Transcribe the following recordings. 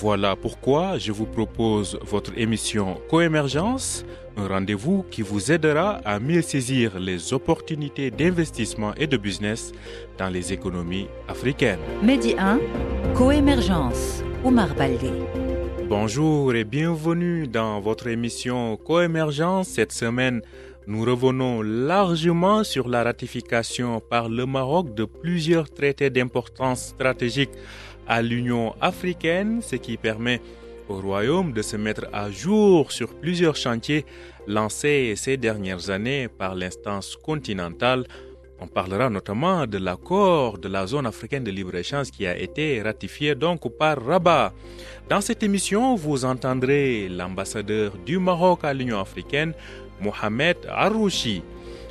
Voilà pourquoi je vous propose votre émission Coémergence, un rendez-vous qui vous aidera à mieux saisir les opportunités d'investissement et de business dans les économies africaines. Medi 1, Coémergence, Omar Baldé. Bonjour et bienvenue dans votre émission Coémergence. Cette semaine, nous revenons largement sur la ratification par le Maroc de plusieurs traités d'importance stratégique à l'Union africaine, ce qui permet au Royaume de se mettre à jour sur plusieurs chantiers lancés ces dernières années par l'instance continentale. On parlera notamment de l'accord de la zone africaine de libre-échange qui a été ratifié donc par Rabat. Dans cette émission, vous entendrez l'ambassadeur du Maroc à l'Union africaine, Mohamed Arouchi.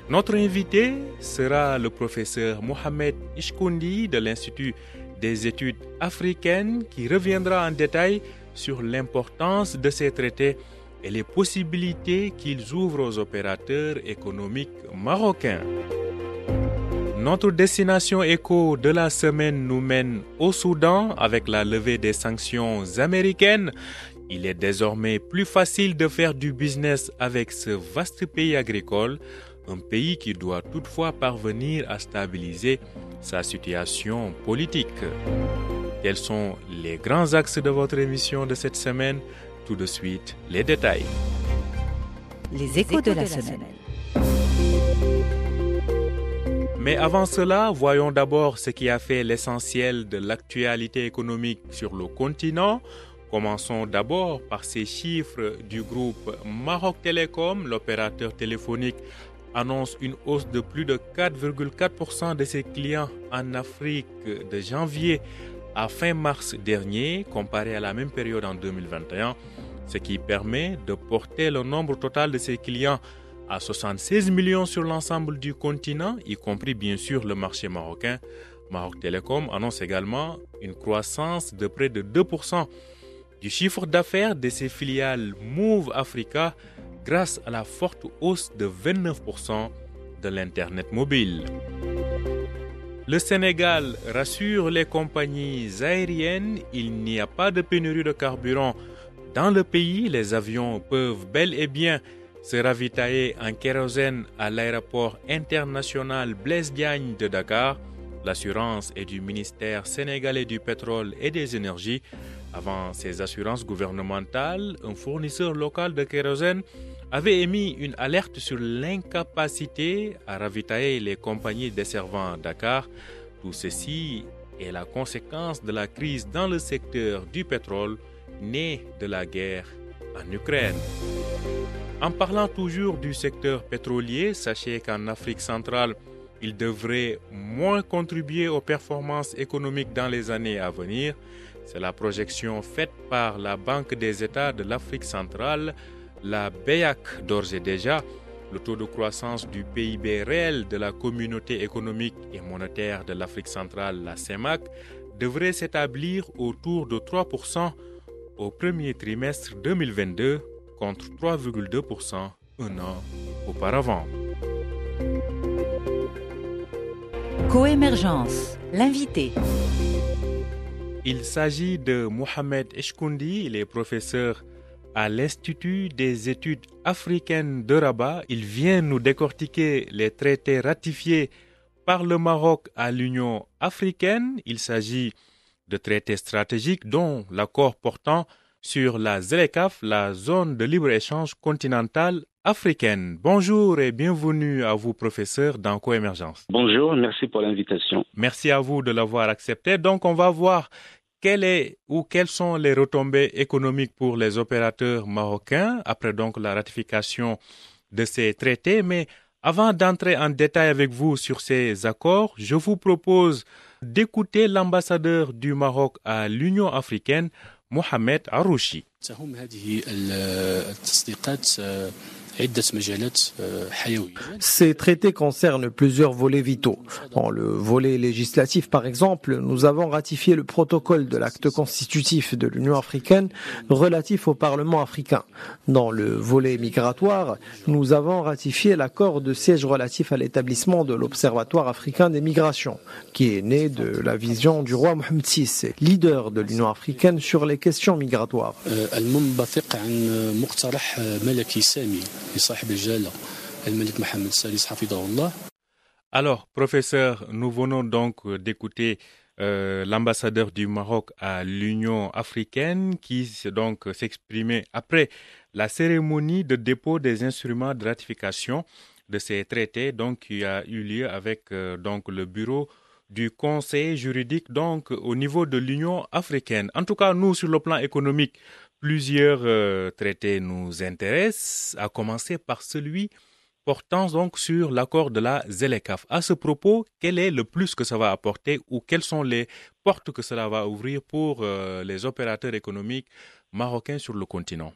Notre invité sera le professeur Mohamed Ishkoundi de l'Institut des études africaines qui reviendra en détail sur l'importance de ces traités et les possibilités qu'ils ouvrent aux opérateurs économiques marocains. Notre destination éco de la semaine nous mène au Soudan avec la levée des sanctions américaines. Il est désormais plus facile de faire du business avec ce vaste pays agricole, un pays qui doit toutefois parvenir à stabiliser sa situation politique. Quels sont les grands axes de votre émission de cette semaine Tout de suite, les détails. Les échos de la semaine. Mais avant cela, voyons d'abord ce qui a fait l'essentiel de l'actualité économique sur le continent. Commençons d'abord par ces chiffres du groupe Maroc Télécom. L'opérateur téléphonique annonce une hausse de plus de 4,4% de ses clients en Afrique de janvier à fin mars dernier, comparé à la même période en 2021, ce qui permet de porter le nombre total de ses clients à 76 millions sur l'ensemble du continent, y compris bien sûr le marché marocain. Maroc Télécom annonce également une croissance de près de 2% du chiffre d'affaires de ses filiales Move Africa grâce à la forte hausse de 29% de l'Internet mobile. Le Sénégal rassure les compagnies aériennes, il n'y a pas de pénurie de carburant. Dans le pays, les avions peuvent bel et bien se ravitailler en kérosène à l'aéroport international Blaise Diagne de Dakar. L'assurance est du ministère sénégalais du pétrole et des énergies. Avant ces assurances gouvernementales, un fournisseur local de kérosène avait émis une alerte sur l'incapacité à ravitailler les compagnies desservant Dakar. Tout ceci est la conséquence de la crise dans le secteur du pétrole née de la guerre en Ukraine. En parlant toujours du secteur pétrolier, sachez qu'en Afrique centrale, il devrait moins contribuer aux performances économiques dans les années à venir. C'est la projection faite par la Banque des États de l'Afrique centrale, la BEAC d'ores et déjà. Le taux de croissance du PIB réel de la communauté économique et monétaire de l'Afrique centrale, la CEMAC, devrait s'établir autour de 3% au premier trimestre 2022 contre 3,2% un an auparavant. Coémergence, l'invité. Il s'agit de Mohamed Eshkoundi, il est professeur à l'Institut des études africaines de Rabat. Il vient nous décortiquer les traités ratifiés par le Maroc à l'Union africaine. Il s'agit de traités stratégiques dont l'accord portant sur la ZLECAF, la zone de libre-échange continentale africaine. Bonjour et bienvenue à vous, professeur, dans Coémergence. Bonjour, merci pour l'invitation. Merci à vous de l'avoir accepté. Donc, on va voir quelles sont les retombées économiques pour les opérateurs marocains après donc la ratification de ces traités? Mais avant d'entrer en détail avec vous sur ces accords, je vous propose d'écouter l'ambassadeur du Maroc à l'Union africaine, Mohamed Arouchi. Ces traités concernent plusieurs volets vitaux. Dans le volet législatif, par exemple, nous avons ratifié le protocole de l'acte constitutif de l'Union africaine relatif au Parlement africain. Dans le volet migratoire, nous avons ratifié l'accord de siège relatif à l'établissement de l'Observatoire africain des migrations, qui est né de la vision du roi Mohamed VI, leader de l'Union africaine sur les questions migratoires. Alors, professeur, nous venons donc d'écouter euh, l'ambassadeur du Maroc à l'Union africaine qui donc s'exprimait après la cérémonie de dépôt des instruments de ratification de ces traités qui a eu lieu avec euh, le bureau du conseil juridique donc au niveau de l'Union africaine. En tout cas, nous sur le plan économique, Plusieurs euh, traités nous intéressent, à commencer par celui portant donc sur l'accord de la ZELECAF. À ce propos, quel est le plus que ça va apporter ou quelles sont les portes que cela va ouvrir pour euh, les opérateurs économiques marocains sur le continent?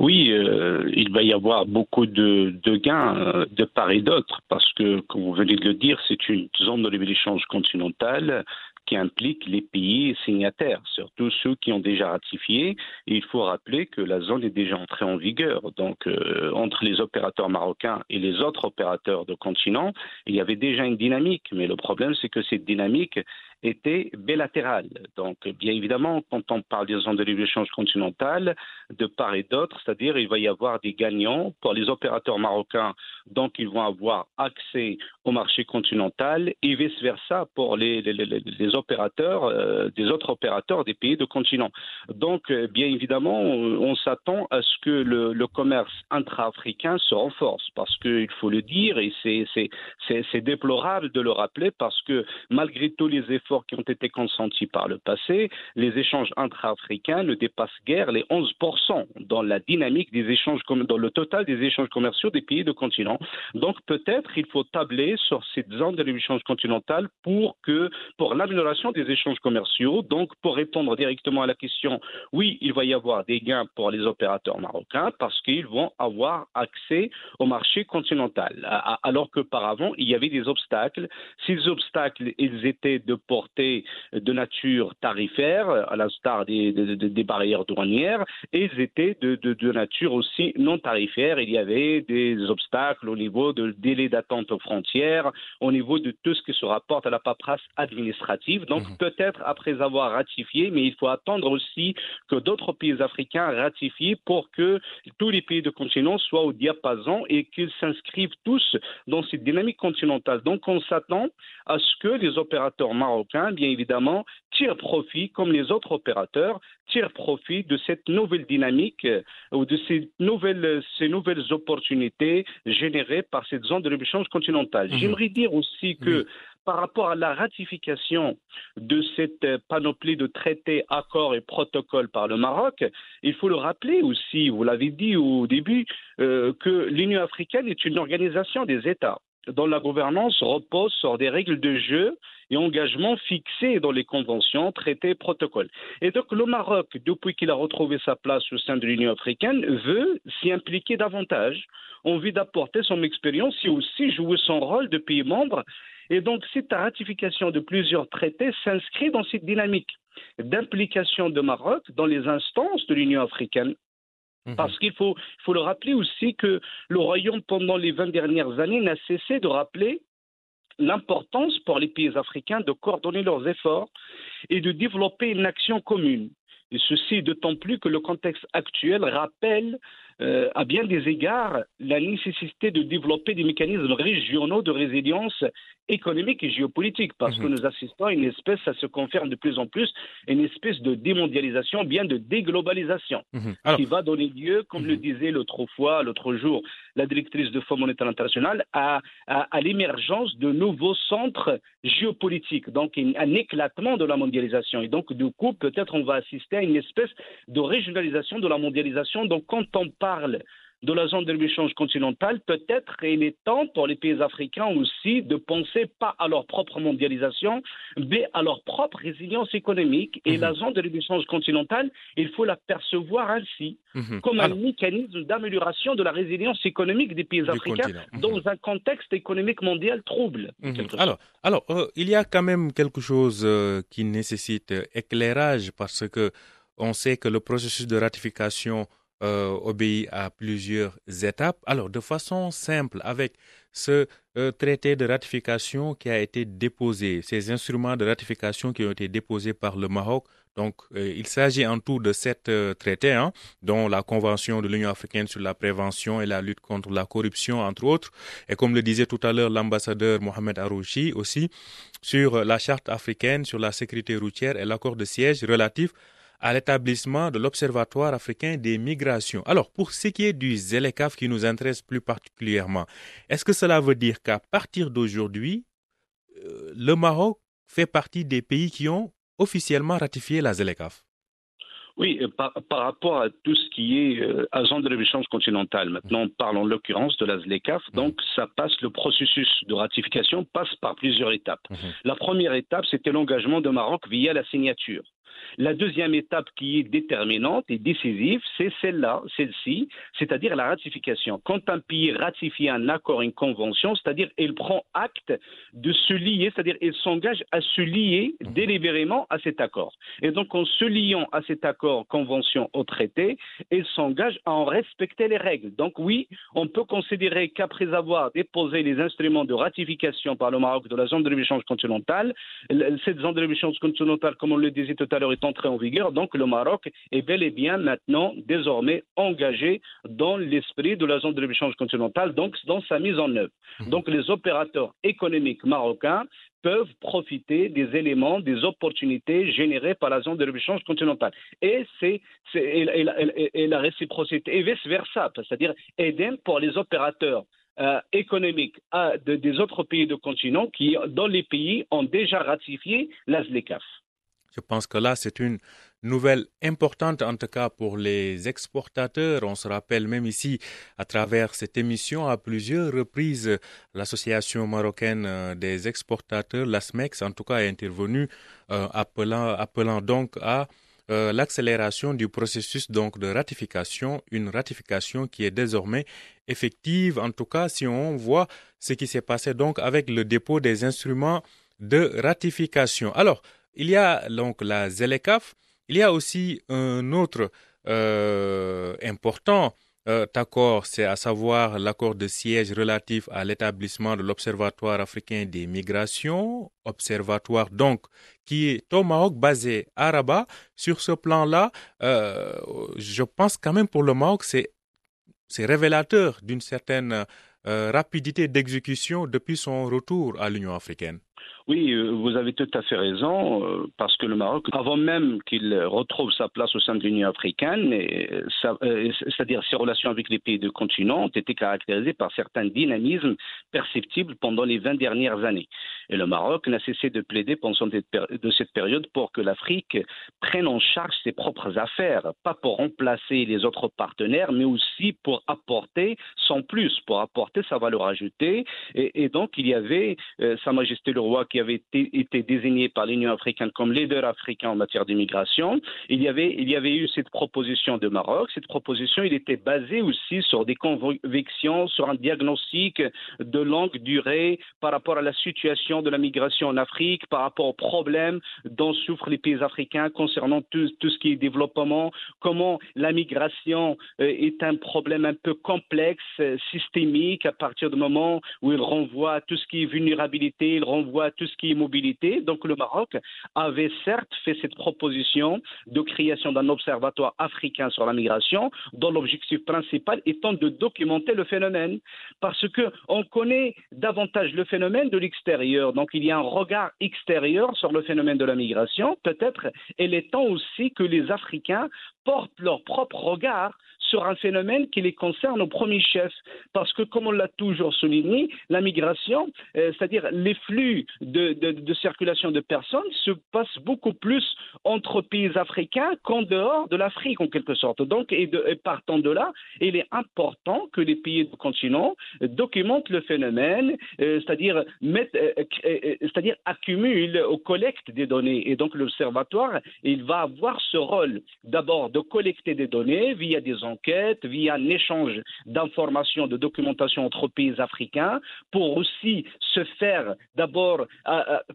Oui, euh, il va y avoir beaucoup de, gains de part et d'autre, parce que, comme vous venez de le dire, c'est une zone de libre-échange continentale qui implique les pays signataires, surtout ceux qui ont déjà ratifié. Il faut rappeler que la zone est déjà entrée en vigueur. Donc, euh, entre les opérateurs marocains et les autres opérateurs de continent, il y avait déjà une dynamique. Mais le problème, c'est que cette dynamique était bilatérale. Donc, bien évidemment, quand on parle des zones de libre-échange continentale, de part et d'autre, c'est-à-dire il va y avoir des gagnants pour les opérateurs marocains, donc ils vont avoir accès au marché continental et vice-versa pour les, les, les, opérateurs, euh, des autres opérateurs des pays de continent. Donc, euh, bien évidemment, on, s'attend à ce que le, le commerce intra-africain se renforce parce qu'il faut le dire et c'est déplorable de le rappeler parce que malgré tous les efforts qui ont été consentis par le passé, les échanges intra-africains ne dépassent guère les 11% dans la dynamique des échanges, dans le total des échanges commerciaux des pays de continent. Donc peut-être il faut tabler sur cette zone de l'échange continental pour que, pour l'amélioration des échanges commerciaux, donc pour répondre directement à la question, oui, il va y avoir des gains pour les opérateurs marocains parce qu'ils vont avoir accès au marché continental, alors qu'auparavant il y avait des obstacles. Ces obstacles, ils étaient de de nature tarifaire, à l'instar des, des, barrières douanières, et ils étaient de, de, nature aussi non tarifaire. Il y avait des obstacles au niveau de délai d'attente aux frontières, au niveau de tout ce qui se rapporte à la paperasse administrative. Donc mhm. peut-être après avoir ratifié, mais il faut attendre aussi que d'autres pays africains ratifient pour que tous les pays de continent soient au diapason et qu'ils s'inscrivent tous dans cette dynamique continentale. Donc on s'attend à ce que les opérateurs marocains bien évidemment, tirent profit, comme les autres opérateurs, tirent profit de cette nouvelle dynamique euh, ou de ces nouvelles, ces nouvelles opportunités générées par cette zone de l'échange continentale. Mhm. J'aimerais dire aussi que par rapport à la ratification de cette panoplie de traités, accords et protocoles par le Maroc, il faut le rappeler aussi, vous l'avez dit au début, euh, que l'Union africaine est une organisation des États dont la gouvernance repose sur des règles de jeu et engagements fixés dans les conventions, traités, protocoles. Et donc le Maroc, depuis qu'il a retrouvé sa place au sein de l'Union africaine, veut s'y impliquer davantage, envie d'apporter son expérience et aussi jouer son rôle de pays membre. Et donc cette ratification de plusieurs traités s'inscrit dans cette dynamique d'implication de Maroc dans les instances de l'Union africaine. Parce qu'il faut, faut le rappeler aussi que le Royaume, pendant les 20 dernières années, n'a cessé de rappeler l'importance pour les pays africains de coordonner leurs efforts et de développer une action commune. Et ceci d'autant plus que le contexte actuel rappelle euh, à bien des égards la nécessité de développer des mécanismes régionaux de résilience économique et géopolitique, parce que mhm. nous assistons à une espèce, ça se confirme de plus en plus, une espèce de démondialisation, bien de déglobalisation, mhm. qui va donner lieu, comme le mhm. disait l'autre fois, l'autre jour, la directrice de Fonds monétaire international, à, à, l'émergence de nouveaux centres géopolitiques, donc un éclatement de la mondialisation. Et donc, du coup, peut-être on va assister à une espèce de régionalisation de la mondialisation. Donc, quand on parle de la zone de libre-échange continentale, peut-être il est temps pour les pays africains aussi de penser pas à leur propre mondialisation, mais à leur propre résilience économique. Et mhm. la zone de libre-échange continentale, il faut la percevoir ainsi, mhm. comme un mécanisme d'amélioration de la résilience économique des pays africains mhm. dans un contexte économique mondial trouble. Alors, alors euh, il y a quand même quelque chose euh, qui nécessite éclairage parce que on sait que le processus de ratification euh, obéit à plusieurs étapes. Alors, de façon simple, avec ce euh, traité de ratification qui a été déposé, ces instruments de ratification qui ont été déposés par le Maroc, donc, euh, il s'agit en tout de sept traités, hein, dont la Convention de l'Union africaine sur la prévention et la lutte contre la corruption, entre autres. Et comme le disait tout à l'heure l'ambassadeur Mohamed Arouchi aussi, sur la Charte africaine sur la sécurité routière et l'accord de siège relatif à l'établissement de l'Observatoire africain des migrations. Alors, pour ce qui est du ZELECAF qui nous intéresse plus particulièrement, est-ce que cela veut dire qu'à partir d'aujourd'hui, euh, le Maroc fait partie des pays qui ont officiellement ratifié la ZELECAF oui, euh, par, rapport à tout ce qui est euh, agent de l'échange continental, maintenant on parle en l'occurrence de la ZLECAF, mhm. donc ça passe, le processus de ratification passe par plusieurs étapes. Mhm. La première étape, c'était l'engagement de Maroc via la signature. La deuxième étape qui est déterminante et décisive, c'est celle-là, celle-ci, c'est-à-dire la ratification. Quand un pays ratifie un accord, une convention, c'est-à-dire il prend acte de se lier, c'est-à-dire il s'engage à se lier délibérément à cet accord. Et donc en se liant à cet accord, convention au traité, il s'engage à en respecter les règles. Donc oui, on peut considérer qu'après avoir déposé les instruments de ratification par le Maroc de la zone de l'échange continentale, cette zone de l'échange continentale, comme on le disait tout à l'heure, est entrée en vigueur. Donc le Maroc est bel et bien maintenant désormais engagé dans l'esprit de la zone de l'échange continentale, donc dans sa mise en œuvre. Mhm. Donc les opérateurs économiques marocains peuvent profiter des éléments, des opportunités générées par la zone de l'échange continentale. Et c'est et, la réciprocité, et vice-versa, c'est-à-dire aider pour les opérateurs euh, économiques à, des autres pays de continent qui, dans les pays, ont déjà ratifié la ZLECAF. Je pense que là, c'est une nouvelle importante, en tout cas pour les exportateurs. On se rappelle même ici, à travers cette émission, à plusieurs reprises, l'association marocaine euh, des exportateurs, l'ASMEX, en tout cas, est intervenue, euh, appelant, donc à euh, l'accélération du processus donc de ratification, une ratification qui est désormais effective, en tout cas si on voit ce qui s'est passé donc avec le dépôt des instruments de ratification. Alors, il y a donc la ZELECAF, il y a aussi un autre euh, important euh, accord, c'est à savoir l'accord de siège relatif à l'établissement de l'Observatoire africain des migrations, observatoire donc qui est au Maroc basé à Rabat. Sur ce plan-là, euh, je pense quand même pour le Maroc, c'est c'est révélateur d'une certaine rapidité d'exécution depuis son retour à l'Union africaine. Oui, euh, vous avez tout à fait raison, euh, parce que le Maroc, avant même qu'il retrouve sa place au sein de l'Union africaine, euh, c'est-à-dire ses relations avec les pays du continent, ont été caractérisées par certains dynamismes perceptibles pendant les 20 dernières années. Et le Maroc n'a cessé de plaider pendant cette période pour que l'Afrique prenne en charge ses propres affaires, pas pour remplacer les autres partenaires, mais aussi pour apporter son plus, pour apporter sa valeur ajoutée. Et, donc, il y avait Sa Majesté le Qui avait été, désigné par l'Union africaine comme leader africain en matière d'immigration. Il y avait, eu cette proposition de Maroc. Cette proposition, il était basée aussi sur des convictions, sur un diagnostic de longue durée par rapport à la situation de la migration en Afrique, par rapport aux problèmes dont souffrent les pays africains concernant tout, tout ce qui est développement, comment la migration euh, est un problème un peu complexe, systémique, à partir du moment où il renvoie à tout ce qui est vulnérabilité, il renvoie à tout ce qui est mobilité. Donc le Maroc avait certes fait cette proposition de création d'un observatoire africain sur la migration, dont l'objectif principal étant de documenter le phénomène, parce que on connaît davantage le phénomène de l'extérieur. Donc il y a un regard extérieur sur le phénomène de la migration. Peut-être il est temps aussi que les Africains portent leur propre regard sur un phénomène qui les concerne au premier chef. Parce que, comme on l'a toujours souligné, la migration, euh, c'est-à-dire les flux de, circulation de personnes, se passent beaucoup plus entre pays africains qu'en dehors de l'Afrique, en quelque sorte. Donc, et, partant de là, il est important que les pays du continent documentent le phénomène, euh, c'est-à-dire c'est-à-dire accumulent ou collectent des données. Et donc, l'observatoire, il va avoir ce rôle d'abord de collecter des données via des enquêtes, via un échange d'informations, de documentation entre pays africains, pour aussi se faire d'abord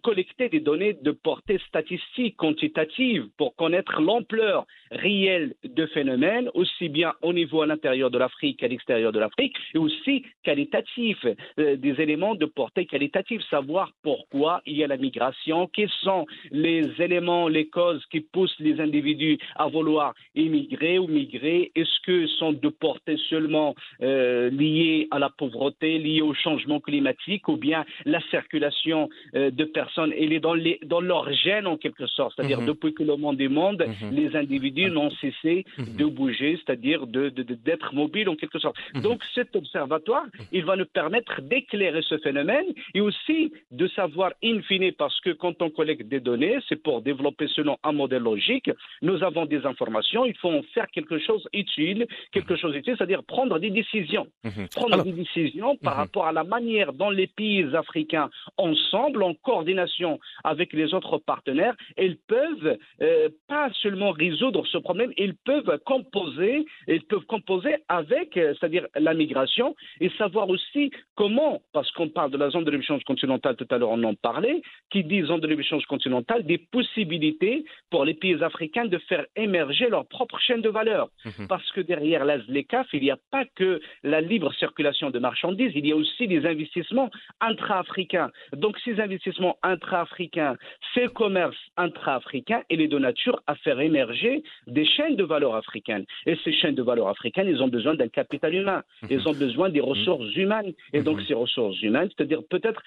collecter des données de portée statistique, quantitative, pour connaître l'ampleur réelle de phénomènes, aussi bien au niveau à l'intérieur de l'Afrique qu'à l'extérieur de l'Afrique, et aussi qualitatif, euh, des éléments de portée qualitative, savoir pourquoi il y a la migration, quels sont les éléments, les causes qui poussent les individus à vouloir immigrer ou migrer Est-ce que sont de portée seulement euh, liées à la pauvreté, liées au changement climatique, ou bien la circulation euh, de personnes Elle est dans, les, dans leur gène en quelque sorte, c'est-à-dire mhm. depuis que le monde est monde, mhm. les individus n'ont cessé mhm. de bouger, c'est-à-dire d'être de, d'être mobiles en quelque sorte. Donc cet observatoire, il va nous permettre d'éclairer ce phénomène et aussi de savoir in fine, parce que quand on collecte des données, c'est pour développer selon un modèle logique, nous avons des informations, il faut en faire quelque chose utile, quelque chose utile, c'est-à-dire prendre des décisions. Mhm. Prendre des décisions par mhm. rapport à la manière dont les pays africains, ensemble, en coordination avec les autres partenaires, ils peuvent euh, pas seulement résoudre ce problème, ils peuvent composer, ils peuvent composer avec, euh, c'est-à-dire la migration, et savoir aussi comment, parce qu'on parle de la zone de l'échange continentale, tout à l'heure on en parlait, qui dit zone de l'échange continentale, des possibilités pour les pays africains de faire émerger leur propre chaîne de valeur. Mhm. Parce que derrière la ZLECAF, il n'y a pas que la libre circulation de marchandises, il y a aussi des investissements intra-africains. Donc ces investissements intra-africains, ces commerces intra-africains, il est de nature à faire émerger des chaînes de valeur africaines. Et ces chaînes de valeur africaines, ils ont besoin d'un capital humain, mhm. ils ont besoin des ressources humaines. Et donc mhm. ces ressources humaines, c'est-à-dire peut-être,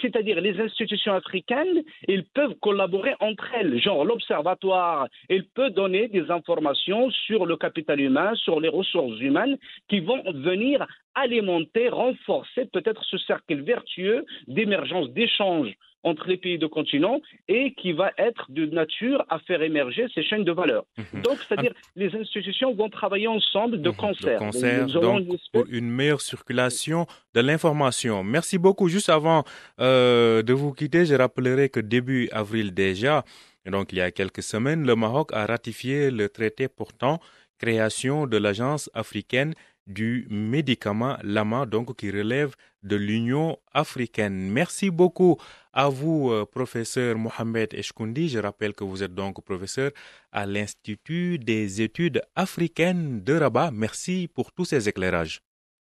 c'est-à-dire les institutions africaines, ils peuvent collaborer entre elles, genre l'observatoire, il peut donner des informations sur le capital humain, sur les ressources humaines qui vont venir alimenter, renforcer peut-être ce cercle vertueux d'émergence, d'échange entre les pays de continent et qui va être de nature à faire émerger ces chaînes de valeur. Mhm. Donc, c'est-à-dire, les institutions vont travailler ensemble de concert. De concert, donc, pour une meilleure circulation de l'information. Merci beaucoup. Juste avant euh, de vous quitter, je rappellerai que début avril déjà, donc il y a quelques semaines, le Maroc a ratifié le traité portant création de l'Agence africaine du médicament Lama, donc qui relève de l'Union africaine. Merci beaucoup à vous, euh, professeur Mohamed Eshkoundi. Je rappelle que vous êtes donc professeur à l'Institut des études africaines de Rabat. Merci pour tous ces éclairages.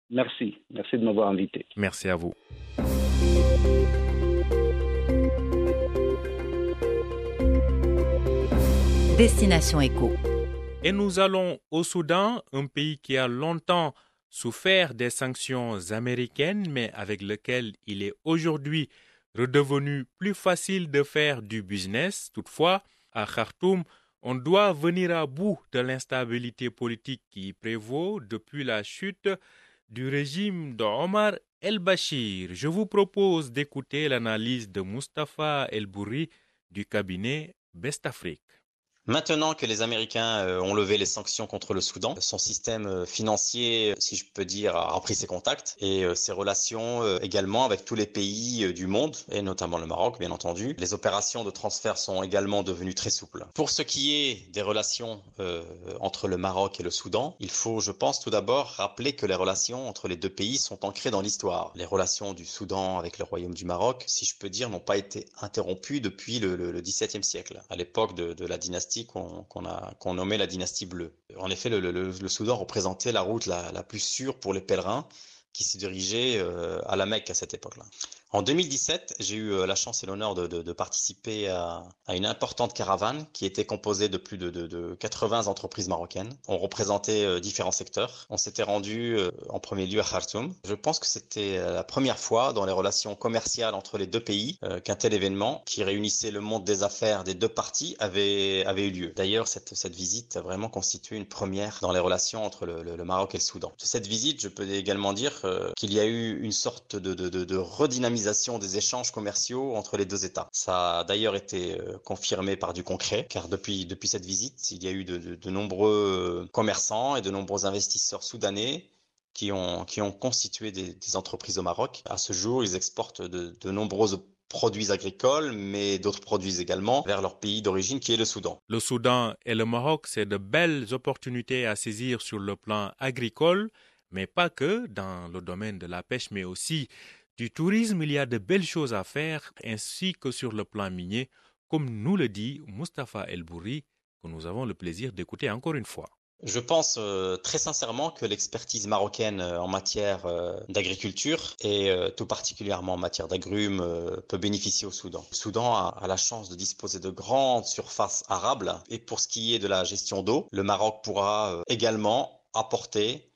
Merci. Merci de m'avoir invité. Merci à vous. Destination Éco. Et nous allons au Soudan, un pays qui a longtemps souffert des sanctions américaines, mais avec lequel il est aujourd'hui redevenu plus facile de faire du business. Toutefois, à Khartoum, on doit venir à bout de l'instabilité politique qui prévaut depuis la chute du régime d'Omar el-Bashir. Je vous propose d'écouter l'analyse de Mustafa El-Bourri du cabinet Best Afrique. Maintenant que les Américains euh, ont levé les sanctions contre le Soudan, son système euh, financier, si je peux dire, a repris ses contacts et euh, ses relations également avec tous les pays du monde, et notamment le Maroc, bien entendu. Les opérations de transfert sont également devenues très souples. Pour ce qui est des relations entre le Maroc et le Soudan, il faut, je pense, tout d'abord rappeler que les relations entre les deux pays sont ancrées dans l'histoire. Les relations du Soudan avec le Royaume du Maroc, si je peux dire, n'ont pas été interrompues depuis le, XVIIe siècle, à l'époque de la dynastie qu'on a qu'on nommait la dynastie bleue. En effet, le, Soudan représentait la route la, plus sûre pour les pèlerins qui se dirigeaient euh, à la Mecque à cette époque-là. En 2017, j'ai eu euh, la chance et l'honneur de, participer à, une importante caravane qui était composée de plus de, 80 entreprises marocaines. On représentait euh, différents secteurs. On s'était rendu euh, en premier lieu à Khartoum. Je pense que c'était la première fois dans les relations commerciales entre les deux pays qu'un tel événement qui réunissait le monde des affaires des deux parties avait, avait eu lieu. D'ailleurs, cette, cette visite a vraiment constitué une première dans les relations entre le, Maroc et le Soudan. De cette visite, je peux également dire qu'il y a eu une sorte de, de des échanges commerciaux entre les deux États. Ça a d'ailleurs été euh, confirmé par du concret, car depuis, depuis cette visite, il y a eu de, nombreux commerçants et de nombreux investisseurs soudanais qui ont, qui ont constitué des, entreprises au Maroc. À ce jour, ils exportent de, de nombreux produits agricoles, mais d'autres produits également vers leur pays d'origine qui est le Soudan. Le Soudan et le Maroc, c'est de belles opportunités à saisir sur le plan agricole, mais pas que dans le domaine de la pêche, mais aussi du tourisme, il y a de belles choses à faire, ainsi que sur le plan minier, comme nous le dit Mustapha El Bouri, que nous avons le plaisir d'écouter encore une fois. Je pense euh, très sincèrement que l'expertise marocaine euh, en matière euh, d'agriculture et tout particulièrement en matière d'agrumes peut bénéficier au Soudan. Le Soudan a, la chance de disposer de grandes surfaces arables et pour ce qui est de la gestion d'eau, le Maroc pourra également apporter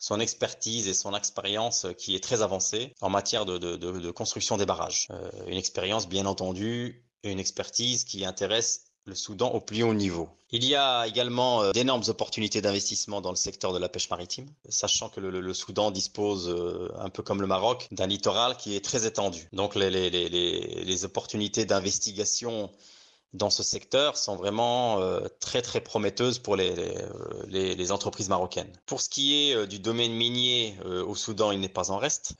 son expertise et son expérience qui est très avancée en matière de, construction des barrages. Euh, une expérience, bien entendu, une expertise qui intéresse le Soudan au plus haut niveau. Il y a également euh, d'énormes opportunités d'investissement dans le secteur de la pêche maritime, sachant que le, Soudan dispose, euh, un peu comme le Maroc, d'un littoral qui est très étendu. Donc les, les opportunités d'investigation dans ce secteur sont vraiment euh, très très prometteuses pour les, les, les, entreprises marocaines. Pour ce qui est euh, du domaine minier euh, au Soudan, il n'est pas en reste,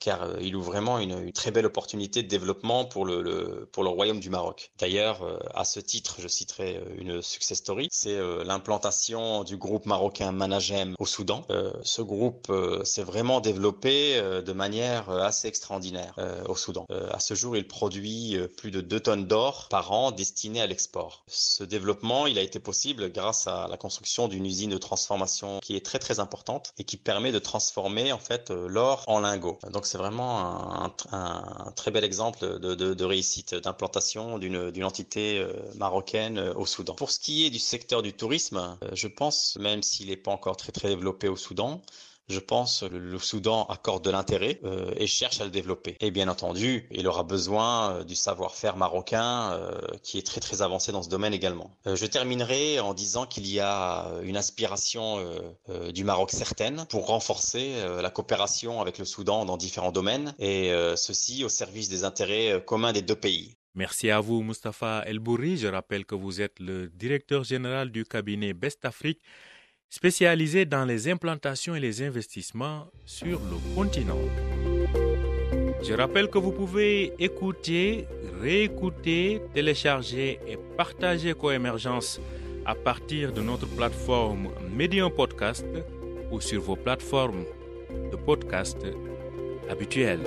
car il ouvre vraiment une, une, très belle opportunité de développement pour le, le pour le royaume du Maroc. D'ailleurs, à ce titre, je citerai une success story, c'est l'implantation du groupe marocain Managem au Soudan. ce groupe s'est vraiment développé de manière assez extraordinaire au Soudan. à ce jour, il produit plus de 2 tonnes d'or par an destiné à l'export. Ce développement, il a été possible grâce à la construction d'une usine de transformation qui est très très importante et qui permet de transformer en fait euh, l'or en lingots. Donc c'est vraiment un, très bel exemple de, réussite d'implantation d'une entité euh, marocaine euh, au Soudan. Pour ce qui est du secteur du tourisme, je pense, même s'il n'est pas encore très très développé au Soudan, je pense que le Soudan accorde de l'intérêt euh, et cherche à le développer. Et bien entendu, il aura besoin euh, du savoir-faire marocain euh, qui est très très avancé dans ce domaine également. je terminerai en disant qu'il y a une aspiration du Maroc certaine pour renforcer la coopération avec le Soudan dans différents domaines et ceci au service des intérêts communs des deux pays. Merci à vous, Mustapha El Bourri. Je rappelle que vous êtes le directeur général du cabinet Best Afrique spécialisé dans les implantations et les investissements sur le continent. Je rappelle que vous pouvez écouter, réécouter, télécharger et partager Coémergence à partir de notre plateforme Medium Podcast ou sur vos plateformes de podcast habituelles.